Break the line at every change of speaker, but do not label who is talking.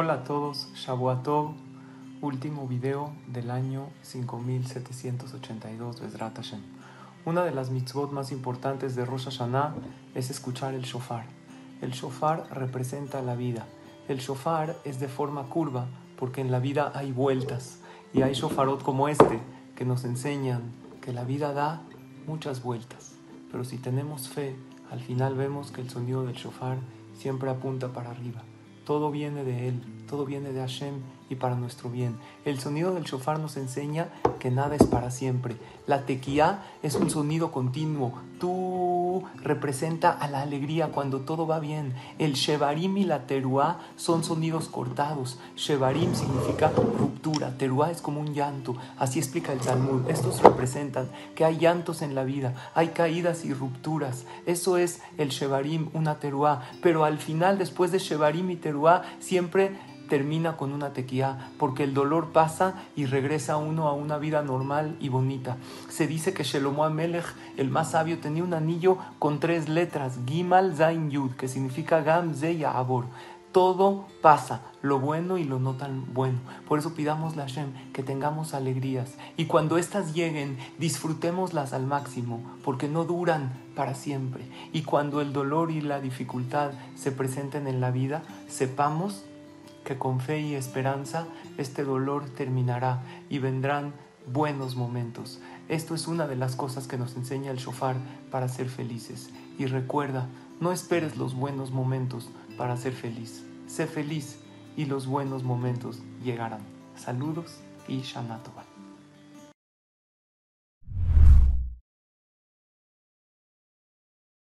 Hola a todos, Shabuatov, último video del año 5782, Bezrat Hashem. Una de las mitzvot más importantes de Rosh Hashanah es escuchar el shofar. El shofar representa la vida. El shofar es de forma curva porque en la vida hay vueltas y hay shofarot como este que nos enseñan que la vida da muchas vueltas. Pero si tenemos fe, al final vemos que el sonido del shofar siempre apunta para arriba. Todo viene de Él, todo viene de Hashem y para nuestro bien. El sonido del shofar nos enseña que nada es para siempre. La tequía es un sonido continuo. Tú representa a la alegría cuando todo va bien. El shevarim y la teruá son sonidos cortados. Shevarim significa ruptura. Teruá es como un llanto. Así explica el Talmud. Estos representan que hay llantos en la vida, hay caídas y rupturas. Eso es el shevarim, una teruá. Pero al final, después de shevarim y teruá, siempre termina con una tequía, porque el dolor pasa y regresa uno a una vida normal y bonita. Se dice que Shelomo Amelech, el más sabio, tenía un anillo con tres letras, Gimal Zain Yud, que significa Gam Ze Abor. Todo pasa, lo bueno y lo no tan bueno. Por eso pidamos la Hashem que tengamos alegrías y cuando éstas lleguen, disfrutémoslas al máximo, porque no duran para siempre. Y cuando el dolor y la dificultad se presenten en la vida, sepamos que con fe y esperanza este dolor terminará y vendrán buenos momentos. Esto es una de las cosas que nos enseña el shofar para ser felices. Y recuerda, no esperes los buenos momentos para ser feliz. Sé feliz y los buenos momentos llegarán. Saludos y Shana